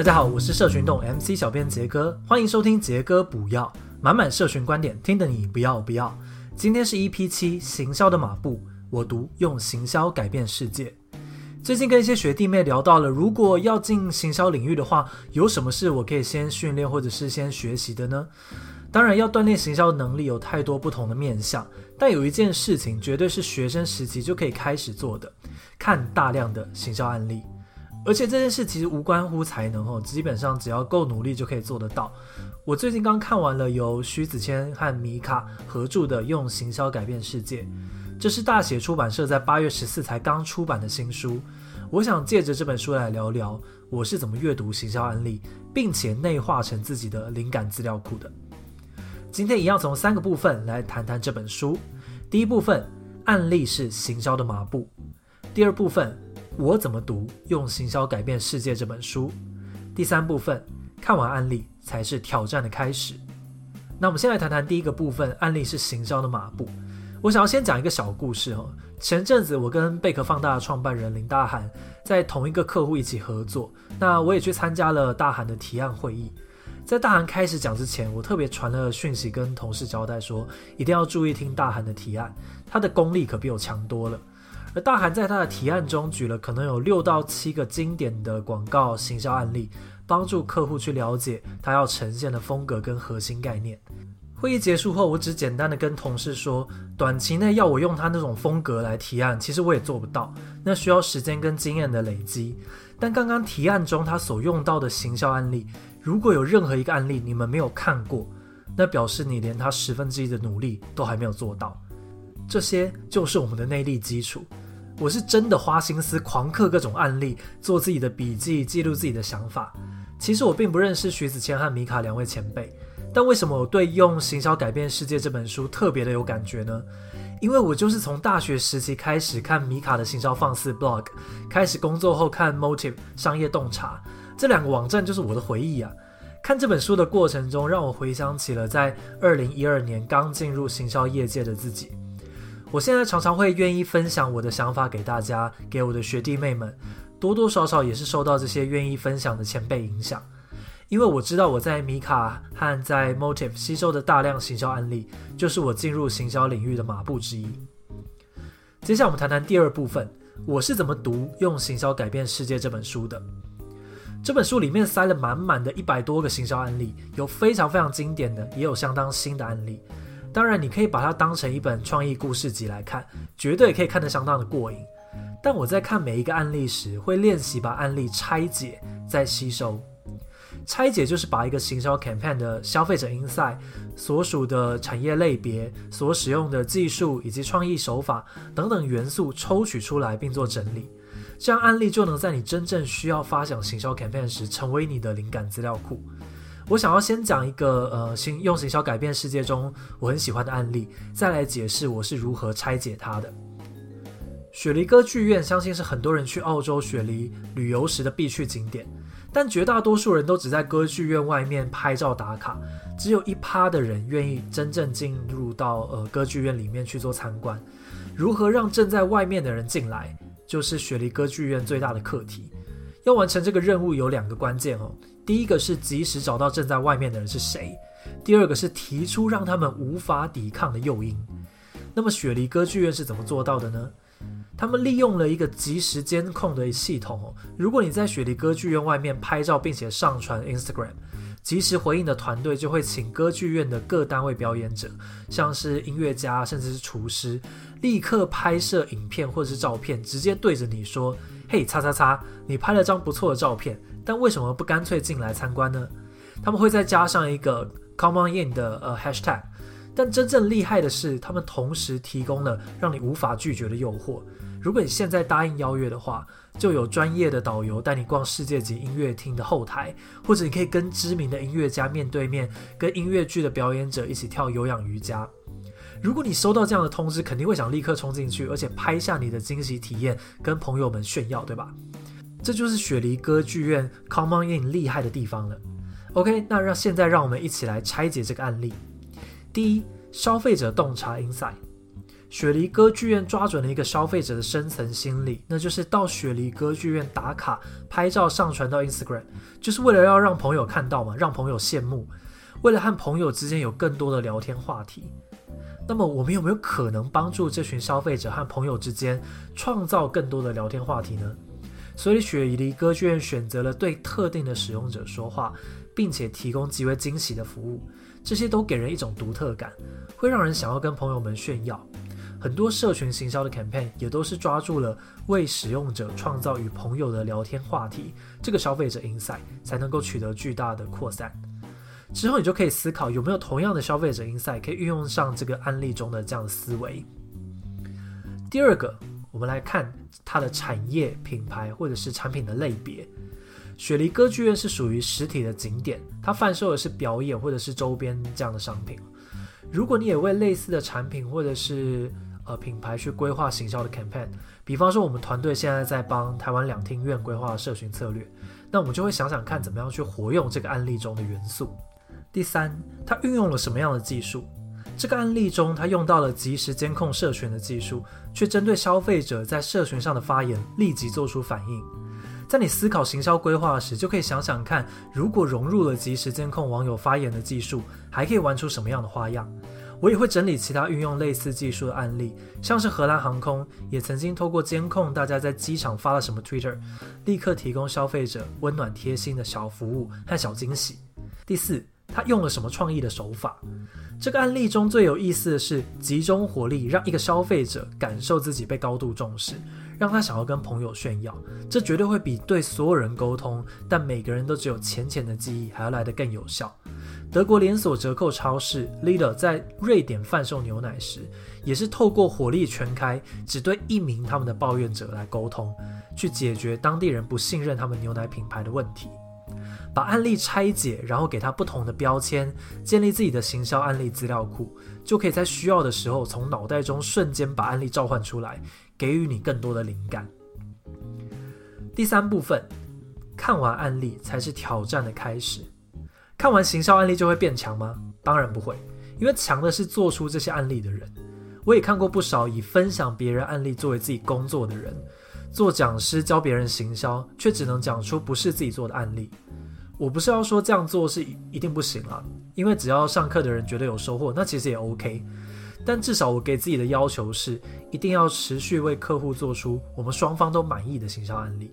大家好，我是社群洞 MC 小编杰哥，欢迎收听杰哥补药，满满社群观点，听得你不要不要。今天是 EP 七，行销的马步，我读用行销改变世界。最近跟一些学弟妹聊到了，如果要进行销领域的话，有什么是我可以先训练或者是先学习的呢？当然，要锻炼行销能力有太多不同的面向，但有一件事情绝对是学生时期就可以开始做的，看大量的行销案例。而且这件事其实无关乎才能哦，基本上只要够努力就可以做得到。我最近刚看完了由徐子谦和米卡合著的《用行销改变世界》，这是大写出版社在八月十四才刚出版的新书。我想借着这本书来聊聊我是怎么阅读行销案例，并且内化成自己的灵感资料库的。今天一样从三个部分来谈谈这本书。第一部分，案例是行销的马步；第二部分，我怎么读《用行销改变世界》这本书？第三部分，看完案例才是挑战的开始。那我们先来谈谈第一个部分，案例是行销的马步。我想要先讲一个小故事哦。前阵子我跟贝壳放大的创办人林大涵在同一个客户一起合作，那我也去参加了大涵的提案会议。在大涵开始讲之前，我特别传了讯息跟同事交代说，一定要注意听大涵的提案，他的功力可比我强多了。而大韩在他的提案中举了可能有六到七个经典的广告行销案例，帮助客户去了解他要呈现的风格跟核心概念。会议结束后，我只简单的跟同事说，短期内要我用他那种风格来提案，其实我也做不到，那需要时间跟经验的累积。但刚刚提案中他所用到的行销案例，如果有任何一个案例你们没有看过，那表示你连他十分之一的努力都还没有做到。这些就是我们的内力基础。我是真的花心思狂刻各种案例，做自己的笔记，记录自己的想法。其实我并不认识徐子谦和米卡两位前辈，但为什么我对《用行销改变世界》这本书特别的有感觉呢？因为我就是从大学时期开始看米卡的行销放肆 blog，开始工作后看 Motive 商业洞察，这两个网站就是我的回忆啊。看这本书的过程中，让我回想起了在二零一二年刚进入行销业界的自己。我现在常常会愿意分享我的想法给大家，给我的学弟妹们，多多少少也是受到这些愿意分享的前辈影响。因为我知道我在米卡和在 Motiv 吸收的大量行销案例，就是我进入行销领域的马步之一。接下来我们谈谈第二部分，我是怎么读《用行销改变世界》这本书的。这本书里面塞了满满的一百多个行销案例，有非常非常经典的，也有相当新的案例。当然，你可以把它当成一本创意故事集来看，绝对可以看得相当的过瘾。但我在看每一个案例时，会练习把案例拆解再吸收。拆解就是把一个行销 campaign 的消费者 insight、所属的产业类别、所使用的技术以及创意手法等等元素抽取出来，并做整理。这样案例就能在你真正需要发想行销 campaign 时，成为你的灵感资料库。我想要先讲一个呃行用行销改变世界中我很喜欢的案例，再来解释我是如何拆解它的。雪梨歌剧院相信是很多人去澳洲雪梨旅游时的必去景点，但绝大多数人都只在歌剧院外面拍照打卡，只有一趴的人愿意真正进入到呃歌剧院里面去做参观。如何让正在外面的人进来，就是雪梨歌剧院最大的课题。要完成这个任务有两个关键哦。第一个是及时找到正在外面的人是谁，第二个是提出让他们无法抵抗的诱因。那么雪梨歌剧院是怎么做到的呢？他们利用了一个即时监控的系统。如果你在雪梨歌剧院外面拍照并且上传 Instagram，即时回应的团队就会请歌剧院的各单位表演者，像是音乐家甚至是厨师，立刻拍摄影片或者是照片，直接对着你说：“嘿，擦擦擦，你拍了张不错的照片。”但为什么不干脆进来参观呢？他们会再加上一个 “come on in” 的呃 hashtag。但真正厉害的是，他们同时提供了让你无法拒绝的诱惑。如果你现在答应邀约的话，就有专业的导游带你逛世界级音乐厅的后台，或者你可以跟知名的音乐家面对面，跟音乐剧的表演者一起跳有氧瑜伽。如果你收到这样的通知，肯定会想立刻冲进去，而且拍下你的惊喜体验，跟朋友们炫耀，对吧？这就是雪梨歌剧院 Come On In 厉害的地方了。OK，那让现在让我们一起来拆解这个案例。第一，消费者洞察 Insight。雪梨歌剧院抓准了一个消费者的深层心理，那就是到雪梨歌剧院打卡、拍照、上传到 Instagram，就是为了要让朋友看到嘛，让朋友羡慕，为了和朋友之间有更多的聊天话题。那么，我们有没有可能帮助这群消费者和朋友之间创造更多的聊天话题呢？所以，雪梨歌剧院选择了对特定的使用者说话，并且提供极为惊喜的服务，这些都给人一种独特感，会让人想要跟朋友们炫耀。很多社群行销的 campaign 也都是抓住了为使用者创造与朋友的聊天话题这个消费者 insight，才能够取得巨大的扩散。之后你就可以思考有没有同样的消费者 insight 可以运用上这个案例中的这样的思维。第二个，我们来看它的产业、品牌或者是产品的类别。雪梨歌剧院是属于实体的景点，它贩售的是表演或者是周边这样的商品。如果你也为类似的产品或者是呃，品牌去规划行销的 campaign，比方说我们团队现在在帮台湾两厅院规划社群策略，那我们就会想想看怎么样去活用这个案例中的元素。第三，它运用了什么样的技术？这个案例中，它用到了即时监控社群的技术，却针对消费者在社群上的发言立即做出反应。在你思考行销规划时，就可以想想看，如果融入了即时监控网友发言的技术，还可以玩出什么样的花样？我也会整理其他运用类似技术的案例，像是荷兰航空也曾经透过监控大家在机场发了什么 Twitter，立刻提供消费者温暖贴心的小服务和小惊喜。第四，他用了什么创意的手法？这个案例中最有意思的是集中火力，让一个消费者感受自己被高度重视，让他想要跟朋友炫耀。这绝对会比对所有人沟通，但每个人都只有浅浅的记忆还要来得更有效。德国连锁折扣超市 Lidl 在瑞典贩售牛奶时，也是透过火力全开，只对一名他们的抱怨者来沟通，去解决当地人不信任他们牛奶品牌的问题。把案例拆解，然后给他不同的标签，建立自己的行销案例资料库，就可以在需要的时候从脑袋中瞬间把案例召唤出来，给予你更多的灵感。第三部分，看完案例才是挑战的开始。看完行销案例就会变强吗？当然不会，因为强的是做出这些案例的人。我也看过不少以分享别人案例作为自己工作的人，做讲师教别人行销，却只能讲出不是自己做的案例。我不是要说这样做是一定不行啊，因为只要上课的人觉得有收获，那其实也 OK。但至少我给自己的要求是，一定要持续为客户做出我们双方都满意的行销案例，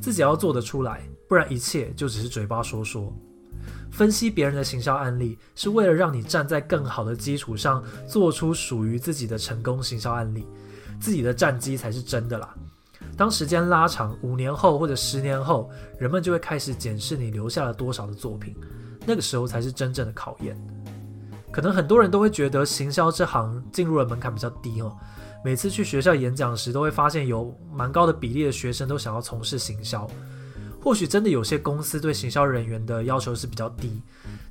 自己要做得出来，不然一切就只是嘴巴说说。分析别人的行销案例，是为了让你站在更好的基础上，做出属于自己的成功行销案例。自己的战绩才是真的啦。当时间拉长，五年后或者十年后，人们就会开始检视你留下了多少的作品，那个时候才是真正的考验。可能很多人都会觉得行销这行进入的门槛比较低哦。每次去学校演讲时，都会发现有蛮高的比例的学生都想要从事行销。或许真的有些公司对行销人员的要求是比较低，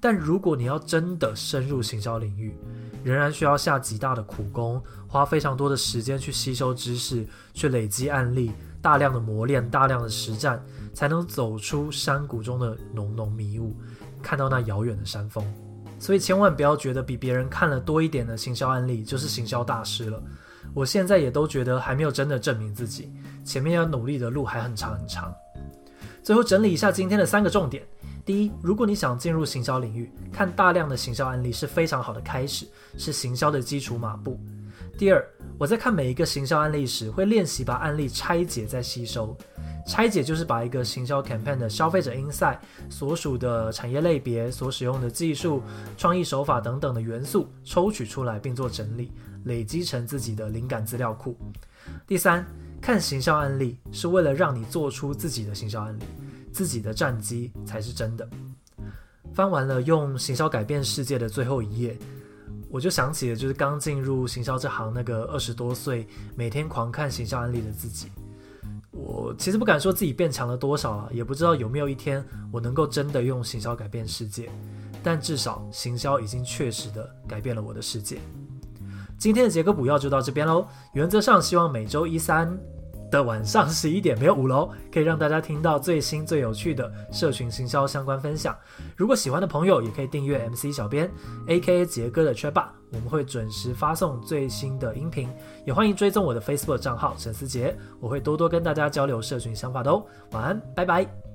但如果你要真的深入行销领域，仍然需要下极大的苦功，花非常多的时间去吸收知识，去累积案例，大量的磨练，大量的实战，才能走出山谷中的浓浓迷雾，看到那遥远的山峰。所以千万不要觉得比别人看了多一点的行销案例就是行销大师了。我现在也都觉得还没有真的证明自己，前面要努力的路还很长很长。最后整理一下今天的三个重点：第一，如果你想进入行销领域，看大量的行销案例是非常好的开始，是行销的基础马步。第二，我在看每一个行销案例时，会练习把案例拆解再吸收。拆解就是把一个行销 campaign 的消费者 insight、所属的产业类别、所使用的技术、创意手法等等的元素抽取出来，并做整理，累积成自己的灵感资料库。第三。看行销案例是为了让你做出自己的行销案例，自己的战绩才是真的。翻完了用行销改变世界的最后一页，我就想起了就是刚进入行销这行那个二十多岁，每天狂看行销案例的自己。我其实不敢说自己变强了多少啊，也不知道有没有一天我能够真的用行销改变世界，但至少行销已经确实的改变了我的世界。今天的杰哥补药就到这边喽。原则上希望每周一三的晚上十一点，没有五楼，可以让大家听到最新最有趣的社群行销相关分享。如果喜欢的朋友，也可以订阅 MC 小编，A.K. 杰哥的圈霸我们会准时发送最新的音频。也欢迎追踪我的 Facebook 账号陈思杰，我会多多跟大家交流社群想法的哦。晚安，拜拜。